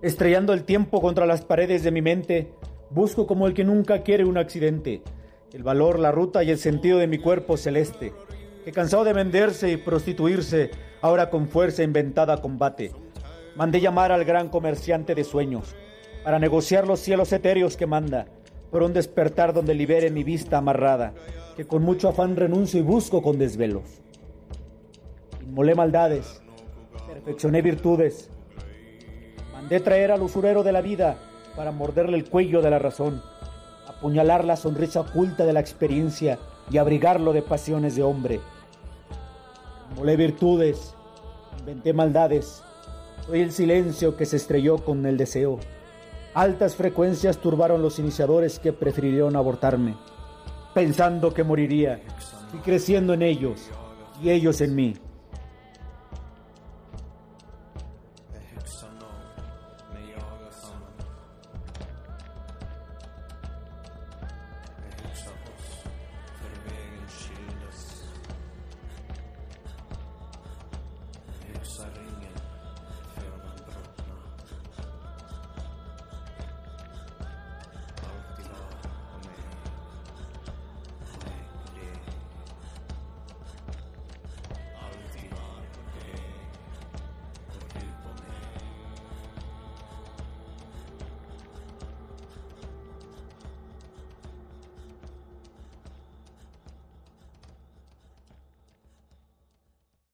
Estrellando el tiempo contra las paredes de mi mente, busco como el que nunca quiere un accidente, el valor, la ruta y el sentido de mi cuerpo celeste, que cansado de venderse y prostituirse, ahora con fuerza inventada combate. Mandé llamar al gran comerciante de sueños, para negociar los cielos etéreos que manda, por un despertar donde libere mi vista amarrada, que con mucho afán renuncio y busco con desvelos. Inmolé maldades, perfeccioné virtudes, Mandé traer al usurero de la vida para morderle el cuello de la razón, apuñalar la sonrisa oculta de la experiencia y abrigarlo de pasiones de hombre. Molé virtudes, inventé maldades, soy el silencio que se estrelló con el deseo. Altas frecuencias turbaron los iniciadores que prefirieron abortarme, pensando que moriría y creciendo en ellos y ellos en mí. Sarina.